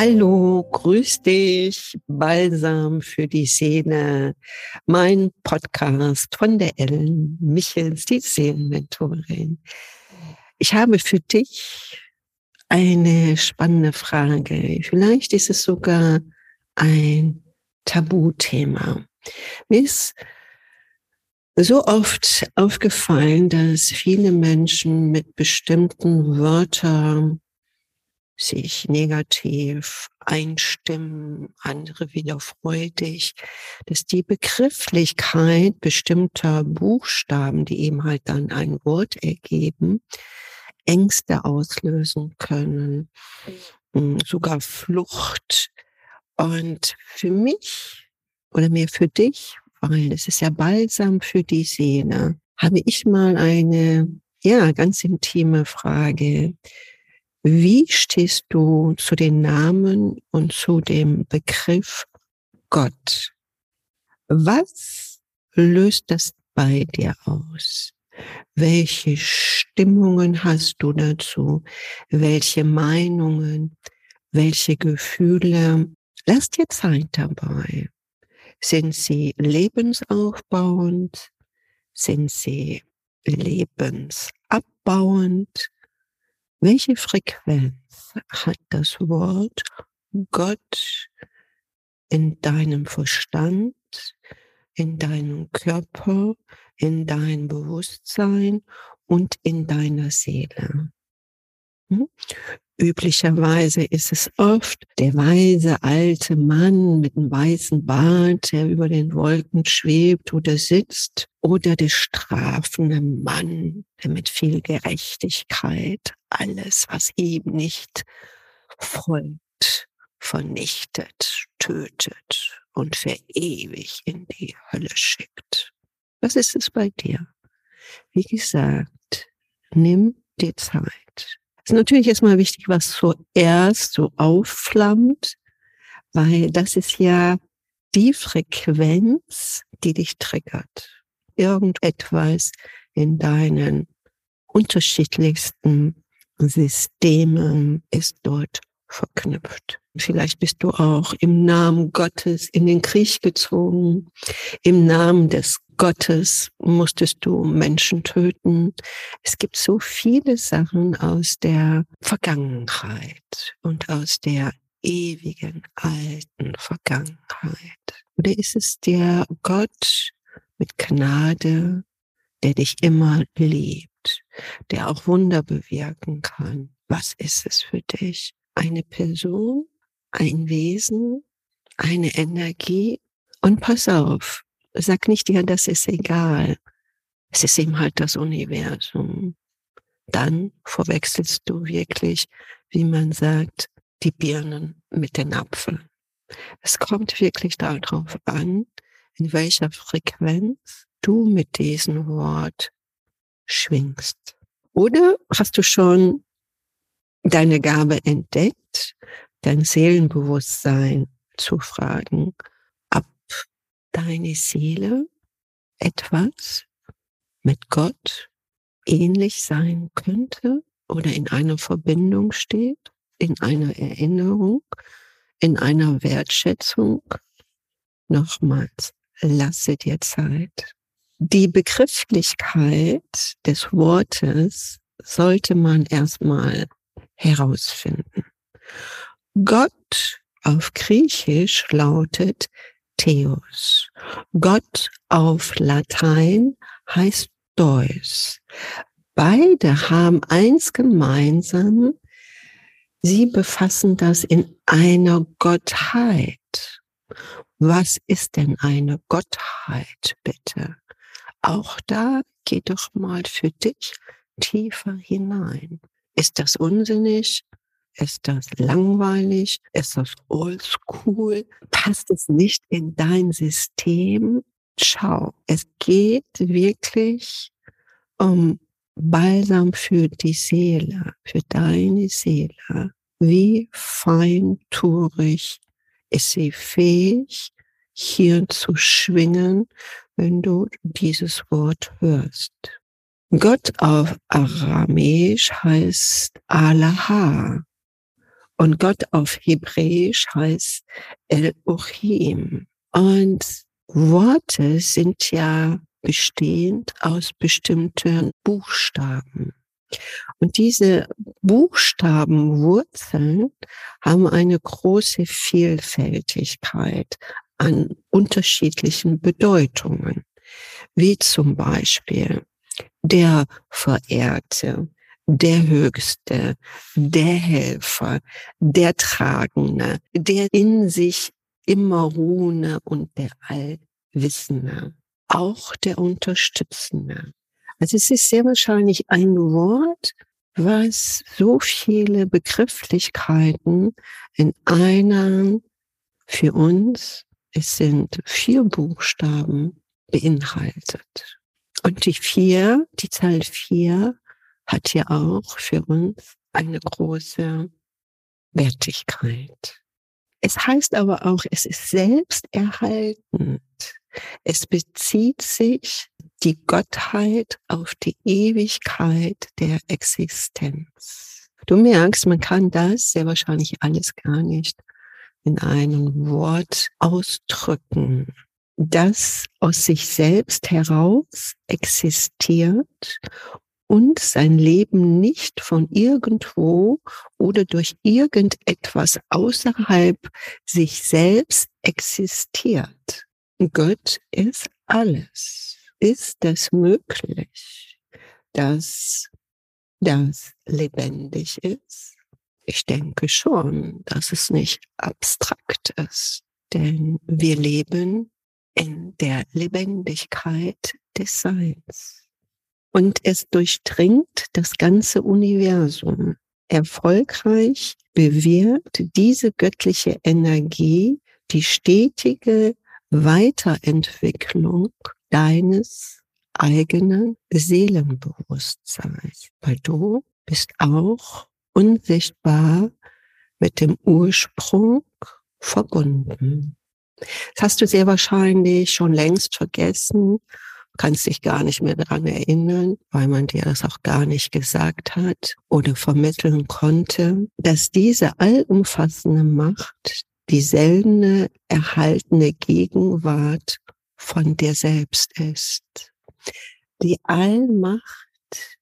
Hallo, grüß dich, Balsam für die Seele, mein Podcast von der Ellen Michels, die Seelenmentorin. Ich habe für dich eine spannende Frage. Vielleicht ist es sogar ein Tabuthema. Mir ist so oft aufgefallen, dass viele Menschen mit bestimmten Wörtern sich negativ einstimmen, andere wieder freudig, dass die Begrifflichkeit bestimmter Buchstaben, die eben halt dann ein Wort ergeben, Ängste auslösen können, hm, sogar Flucht. Und für mich oder mehr für dich, weil es ist ja balsam für die Seele, habe ich mal eine, ja, ganz intime Frage. Wie stehst du zu den Namen und zu dem Begriff Gott? Was löst das bei dir aus? Welche Stimmungen hast du dazu? Welche Meinungen? Welche Gefühle? Lass dir Zeit dabei. Sind sie lebensaufbauend? Sind sie lebensabbauend? Welche Frequenz hat das Wort Gott in deinem Verstand, in deinem Körper, in deinem Bewusstsein und in deiner Seele? Hm? Üblicherweise ist es oft der weise alte Mann mit einem weißen Bart, der über den Wolken schwebt oder sitzt, oder der strafende Mann, der mit viel Gerechtigkeit alles, was ihm nicht folgt, vernichtet, tötet und für ewig in die Hölle schickt. Was ist es bei dir? Wie gesagt, nimm dir Zeit ist natürlich erstmal wichtig, was zuerst so aufflammt, weil das ist ja die Frequenz, die dich triggert. Irgendetwas in deinen unterschiedlichsten Systemen ist dort verknüpft. Vielleicht bist du auch im Namen Gottes in den Krieg gezogen, im Namen des Gottes musstest du Menschen töten. Es gibt so viele Sachen aus der Vergangenheit und aus der ewigen alten Vergangenheit. Oder ist es der Gott mit Gnade, der dich immer liebt, der auch Wunder bewirken kann? Was ist es für dich? Eine Person, ein Wesen, eine Energie? Und pass auf, Sag nicht dir, das ist egal. Es ist eben halt das Universum. Dann verwechselst du wirklich, wie man sagt, die Birnen mit den Apfeln. Es kommt wirklich darauf an, in welcher Frequenz du mit diesem Wort schwingst. Oder hast du schon deine Gabe entdeckt, dein Seelenbewusstsein zu fragen, deine Seele etwas mit Gott ähnlich sein könnte oder in einer Verbindung steht, in einer Erinnerung, in einer Wertschätzung. Nochmals, lasse dir Zeit. Die Begrifflichkeit des Wortes sollte man erstmal herausfinden. Gott auf Griechisch lautet Theos. Gott auf Latein heißt Deus. Beide haben eins gemeinsam, sie befassen das in einer Gottheit. Was ist denn eine Gottheit, bitte? Auch da geht doch mal für dich tiefer hinein. Ist das unsinnig? Ist das langweilig? Ist das oldschool? Passt es nicht in dein System? Schau, es geht wirklich um Balsam für die Seele, für deine Seele. Wie feinturig ist sie fähig, hier zu schwingen, wenn du dieses Wort hörst. Gott auf Aramäisch heißt Alaha. Und Gott auf Hebräisch heißt El-Ochim. Und Worte sind ja bestehend aus bestimmten Buchstaben. Und diese Buchstabenwurzeln haben eine große Vielfältigkeit an unterschiedlichen Bedeutungen, wie zum Beispiel der Verehrte, der Höchste, der Helfer, der Tragende, der in sich immer Ruhende und der Allwissende, auch der Unterstützende. Also es ist sehr wahrscheinlich ein Wort, was so viele Begrifflichkeiten in einer für uns, es sind vier Buchstaben, beinhaltet. Und die vier, die Zahl vier, hat ja auch für uns eine große Wertigkeit. Es heißt aber auch, es ist selbsterhaltend. Es bezieht sich die Gottheit auf die Ewigkeit der Existenz. Du merkst, man kann das sehr wahrscheinlich alles gar nicht in einem Wort ausdrücken, das aus sich selbst heraus existiert und sein Leben nicht von irgendwo oder durch irgendetwas außerhalb sich selbst existiert. Gott ist alles. Ist das möglich, dass das lebendig ist? Ich denke schon, dass es nicht abstrakt ist, denn wir leben in der Lebendigkeit des Seins und es durchdringt das ganze Universum. Erfolgreich bewirkt diese göttliche Energie die stetige Weiterentwicklung deines eigenen Seelenbewusstseins, weil du bist auch unsichtbar mit dem Ursprung verbunden. Das hast du sehr wahrscheinlich schon längst vergessen kannst dich gar nicht mehr daran erinnern, weil man dir das auch gar nicht gesagt hat oder vermitteln konnte, dass diese allumfassende Macht die seltene erhaltene Gegenwart von dir selbst ist. Die Allmacht,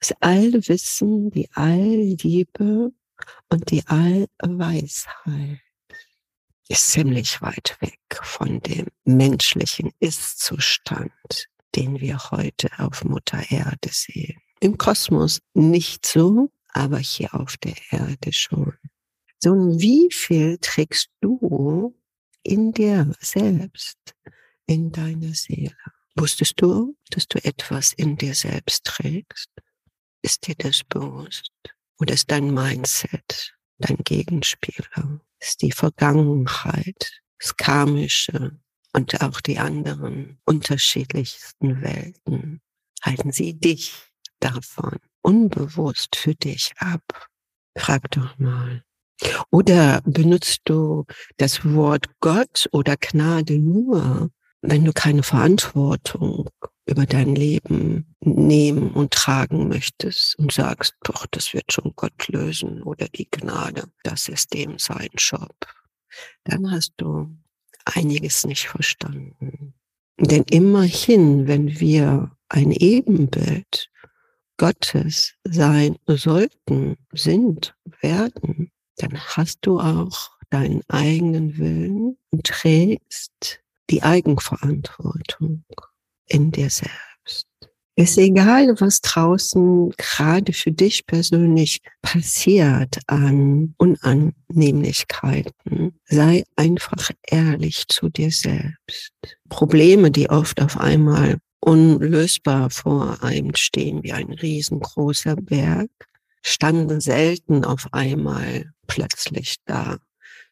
das Allwissen, die Allliebe und die Allweisheit ist ziemlich weit weg von dem menschlichen Ist-Zustand, den wir heute auf Mutter Erde sehen. Im Kosmos nicht so, aber hier auf der Erde schon. So, wie viel trägst du in dir selbst, in deiner Seele? Wusstest du, dass du etwas in dir selbst trägst? Ist dir das bewusst? Oder ist dein Mindset dein Gegenspieler? Ist die Vergangenheit, das Karmische, und auch die anderen unterschiedlichsten Welten halten sie dich davon unbewusst für dich ab. Frag doch mal. Oder benutzt du das Wort Gott oder Gnade nur, wenn du keine Verantwortung über dein Leben nehmen und tragen möchtest und sagst, doch, das wird schon Gott lösen oder die Gnade, das ist dem sein Job. Dann hast du einiges nicht verstanden. Denn immerhin, wenn wir ein Ebenbild Gottes sein sollten, sind, werden, dann hast du auch deinen eigenen Willen und trägst die Eigenverantwortung in dir selbst. Ist egal, was draußen gerade für dich persönlich passiert an Unannehmlichkeiten. Sei einfach ehrlich zu dir selbst. Probleme, die oft auf einmal unlösbar vor einem stehen, wie ein riesengroßer Berg, standen selten auf einmal plötzlich da,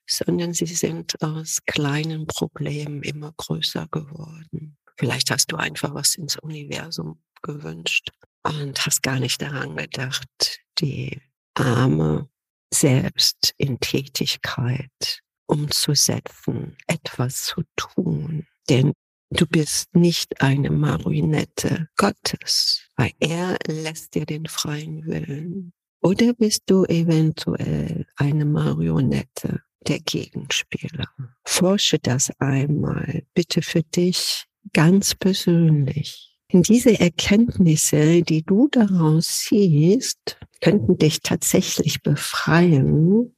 sondern sie sind aus kleinen Problemen immer größer geworden. Vielleicht hast du einfach was ins Universum gewünscht und hast gar nicht daran gedacht, die Arme selbst in Tätigkeit umzusetzen, etwas zu tun. Denn du bist nicht eine Marionette Gottes, weil er lässt dir den freien Willen. Oder bist du eventuell eine Marionette der Gegenspieler? Forsche das einmal bitte für dich ganz persönlich. In diese Erkenntnisse, die du daraus siehst, könnten dich tatsächlich befreien,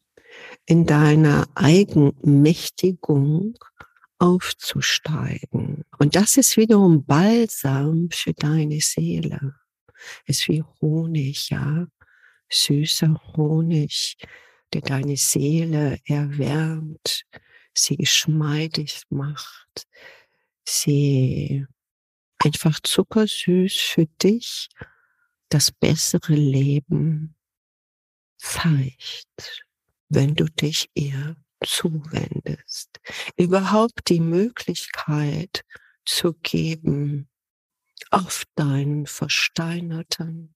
in deiner Eigenmächtigung aufzusteigen. Und das ist wiederum Balsam für deine Seele. Es ist wie Honig, ja. Süßer Honig, der deine Seele erwärmt, sie geschmeidig macht, sie einfach zuckersüß für dich das bessere Leben zeigt, wenn du dich ihr zuwendest. Überhaupt die Möglichkeit zu geben, auf deinen versteinerten,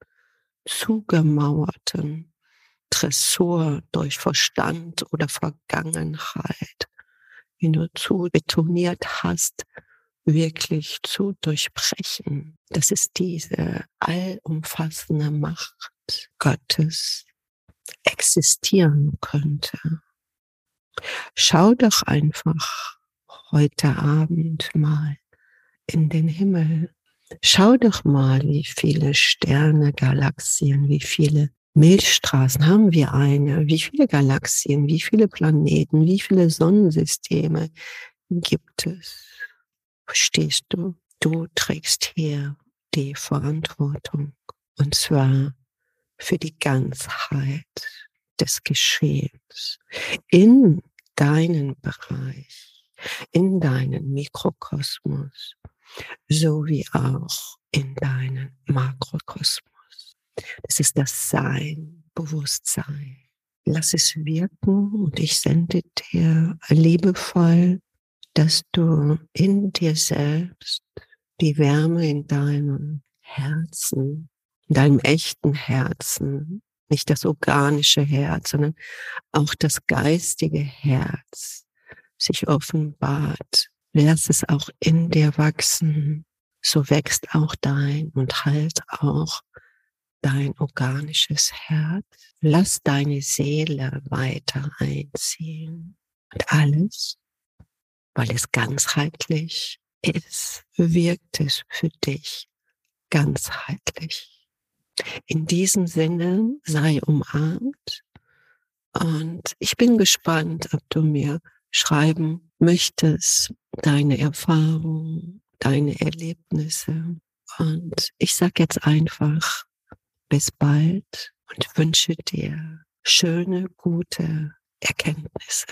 zugemauerten Tresor durch Verstand oder Vergangenheit, wie du zu betoniert hast, wirklich zu durchbrechen. Das ist diese allumfassende Macht Gottes existieren könnte. Schau doch einfach heute Abend mal in den Himmel. Schau doch mal, wie viele Sterne, Galaxien, wie viele Milchstraßen haben wir eine, wie viele Galaxien, wie viele Planeten, wie viele Sonnensysteme gibt es. Verstehst du? Du trägst hier die Verantwortung. Und zwar für die Ganzheit des Geschehens in deinen Bereich, in deinen Mikrokosmos, sowie auch in deinen Makrokosmos. Das ist das Sein, Bewusstsein. Lass es wirken und ich sende dir liebevoll dass du in dir selbst die Wärme in deinem Herzen, in deinem echten Herzen, nicht das organische Herz, sondern auch das geistige Herz sich offenbart. Lass es auch in dir wachsen. So wächst auch dein und halt auch dein organisches Herz. Lass deine Seele weiter einziehen. Und alles, weil es ganzheitlich ist, wirkt es für dich ganzheitlich. In diesem Sinne sei umarmt und ich bin gespannt, ob du mir schreiben möchtest, deine Erfahrungen, deine Erlebnisse. Und ich sage jetzt einfach bis bald und wünsche dir schöne, gute Erkenntnisse.